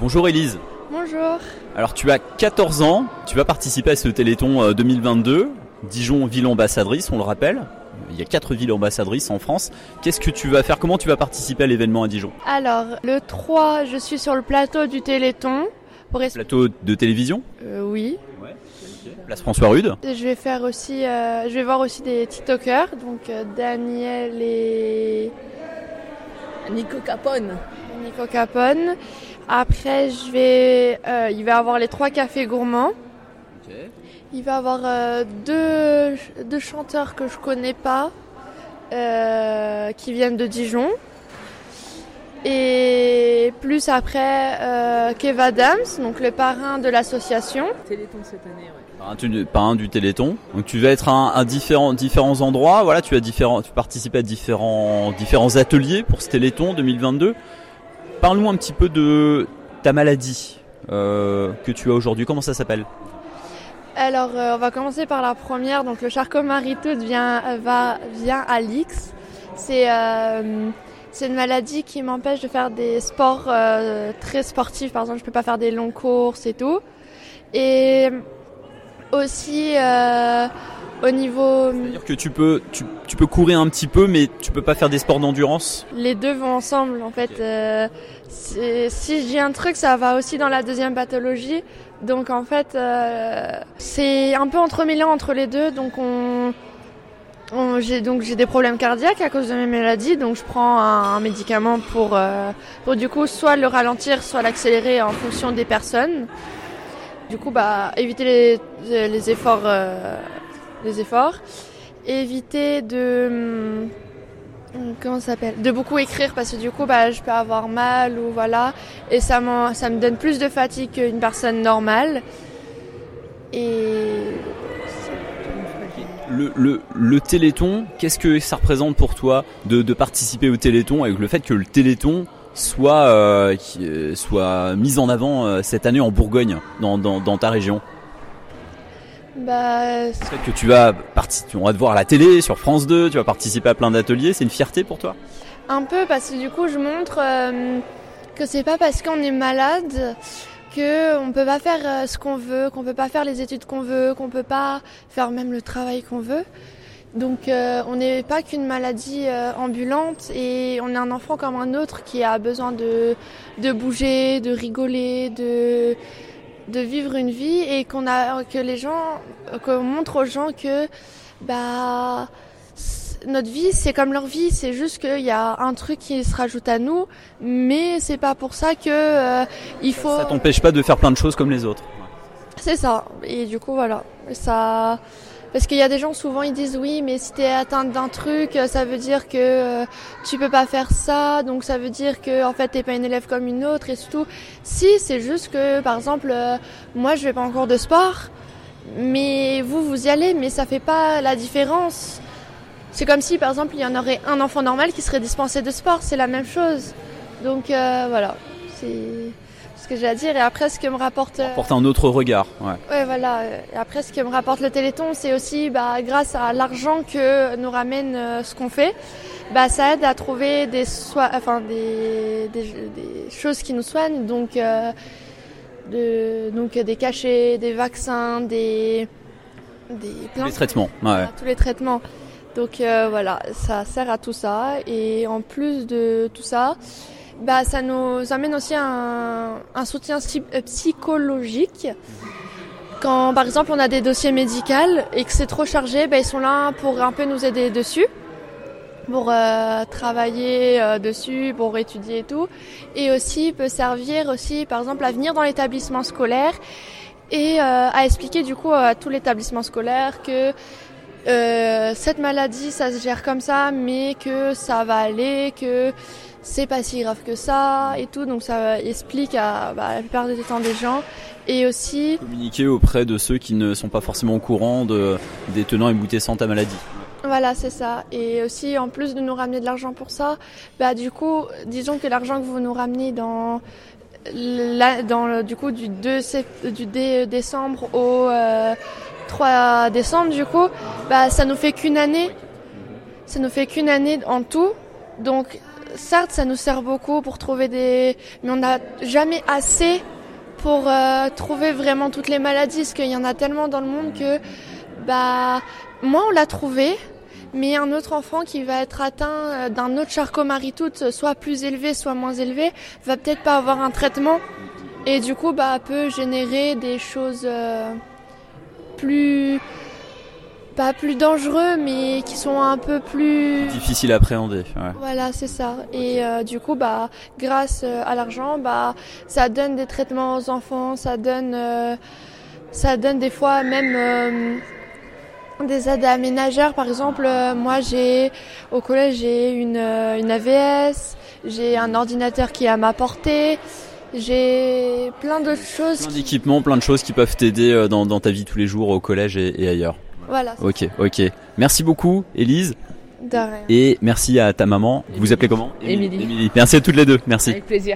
Bonjour Élise. Bonjour. Alors tu as 14 ans, tu vas participer à ce Téléthon 2022, Dijon ville ambassadrice, on le rappelle. Il y a quatre villes ambassadrices en France. Qu'est-ce que tu vas faire? Comment tu vas participer à l'événement à Dijon? Alors, le 3, je suis sur le plateau du Téléthon. Pour plateau de télévision? Euh, Oui. Place François Rude. Je vais faire aussi, euh, je vais voir aussi des TikTokers, donc euh, Daniel et Nico Capone. Nico Capone. Après, je vais, il va y avoir les trois cafés gourmands. Il va y avoir deux, deux, chanteurs que je connais pas, qui viennent de Dijon. Et plus après, euh, Kev Adams, donc le parrain de l'association. Téléthon cette année, ouais. Parrain du, Téléthon. Donc tu vas être à, différents, différents endroits. Voilà, tu as différents, tu participes à différents, différents ateliers pour ce Téléthon 2022. Parle-nous un petit peu de ta maladie euh, que tu as aujourd'hui. Comment ça s'appelle? Alors, euh, on va commencer par la première. Donc le charcot-marie-tooth vient, vient à l'X. C'est euh, c'est une maladie qui m'empêche de faire des sports très sportifs. Par exemple, je peux pas faire des longues courses et tout. Et aussi au niveau. C'est-à-dire que tu peux, tu, tu, peux courir un petit peu, mais tu peux pas faire des sports d'endurance. Les deux vont ensemble, en fait. Euh, si je dis un truc, ça va aussi dans la deuxième pathologie. Donc en fait, c'est un peu entremêlant entre les deux. Donc on j'ai donc j'ai des problèmes cardiaques à cause de mes maladies, donc je prends un, médicament pour euh, pour du coup soit le ralentir, soit l'accélérer en fonction des personnes. Du coup, bah éviter les, les efforts efforts, éviter de hum, comment ça s'appelle de beaucoup écrire parce que du coup bah je peux avoir mal ou voilà. Et ça ça me donne plus de fatigue qu'une personne normale. Et le, le, Téléthon, qu'est-ce que ça représente pour toi de, participer au Téléthon avec le fait que le Téléthon soit, euh, euh soit mis en avant euh, cette année en Bourgogne, dans, dans ta région? Bah, fait que tu vas on va te voir à la télé, sur France 2, tu vas participer à plein d'ateliers, c'est une fierté pour toi? Un peu parce que du coup je montre euh, que c'est pas parce qu'on est malade qu'on ne peut pas faire euh, ce qu'on veut, qu'on peut pas faire les études qu'on veut, qu'on peut pas faire même le travail qu'on veut. Donc euh, on n'est pas qu'une maladie euh, ambulante et on est un enfant comme un autre qui a besoin de, de bouger, de rigoler, de, de vivre une vie et qu'on a que les gens qu'on montre aux gens que bah notre vie, c'est comme leur vie, c'est juste qu'il y a un truc qui se rajoute à nous, mais c'est pas pour ça que euh, il faut. Ça t'empêche pas de faire plein de choses comme les autres. C'est ça. Et du coup, voilà, ça. Parce qu'il y a des gens souvent ils disent oui, mais si t'es atteinte d'un truc, ça veut dire que euh, tu peux pas faire ça, donc ça veut dire que en fait t'es pas une élève comme une autre et surtout. Si c'est juste que par exemple, euh, moi je vais pas en cours de sport, mais vous vous y allez, mais ça fait pas la différence. C'est comme si, par exemple, il y en aurait un enfant normal qui serait dispensé de sport. C'est la même chose. Donc euh, voilà, c'est ce que j'ai à dire. Et après, ce que me rapporte. Euh, Porte un autre regard. Ouais. ouais voilà. Et après, ce que me rapporte le Téléthon, c'est aussi bah, grâce à l'argent que nous ramène euh, ce qu'on fait. Bah, ça aide à trouver des, enfin, des, des, choses qui nous soignent. Donc, de, donc des cachets, des vaccins, des. Des, les traitements. Ouais. tous les traitements. Donc euh, voilà, ça sert à tout ça. Et en plus de tout ça, bah, ça nous amène aussi un, un soutien euh, psychologique. Quand par exemple on a des dossiers médicaux et que c'est trop chargé, bah, ils sont là pour un peu nous aider dessus, pour euh, travailler dessus, pour étudier et tout. Et aussi peut servir aussi par exemple à venir dans l'établissement scolaire et à expliquer du coup à tout l'établissement scolaire que euh, cette maladie, ça se gère comme ça, mais que ça va aller, que c'est pas si grave que ça et tout. Donc ça explique à bah, la plupart des temps des gens. Et aussi communiquer auprès de ceux qui ne sont pas forcément au courant de, des tenants et aboutissants de ta maladie. Voilà, c'est ça. Et aussi, en plus de nous ramener de l'argent pour ça, bah du coup, disons que l'argent que vous nous ramenez dans dans du coup du 2 du décembre au euh, 3 décembre du coup, bah ça nous fait qu'une année. Ça nous fait qu'une année en tout. Donc certes, ça nous sert beaucoup pour trouver des, mais on n'a jamais assez pour euh, trouver vraiment toutes les maladies, parce qu'il y en a tellement dans le monde que, bah, moi on l'a trouvé, mais un autre enfant qui va être atteint euh, d'un autre charcot-marie-tooth, soit plus élevé, soit moins élevé, va peut-être pas avoir un traitement, et du coup, bah, peut générer des choses euh, plus pas plus dangereux, mais qui sont un peu plus difficile à appréhender. Ouais. Voilà, c'est ça. Et euh, du coup, bah, grâce euh, à l'argent, bah, ça donne des traitements aux enfants, ça donne, euh, ça donne des fois même euh, des aides à ménagères. Par exemple, moi, j'ai au collège, j'ai une, une AVS, j'ai un ordinateur qui est à ma portée. J'ai plein d'autres choses. Plein qui- d'équipements, plein de choses qui peuvent t'aider euh, dans, dans ta vie tous les jours au collège et, et ailleurs. Voilà, Ok, ok. Merci beaucoup, Élise, de rien. et merci à ta maman. Vous vous appelez comment? Émilie. Émilie. Merci à toutes les deux. Merci. Avec plaisir.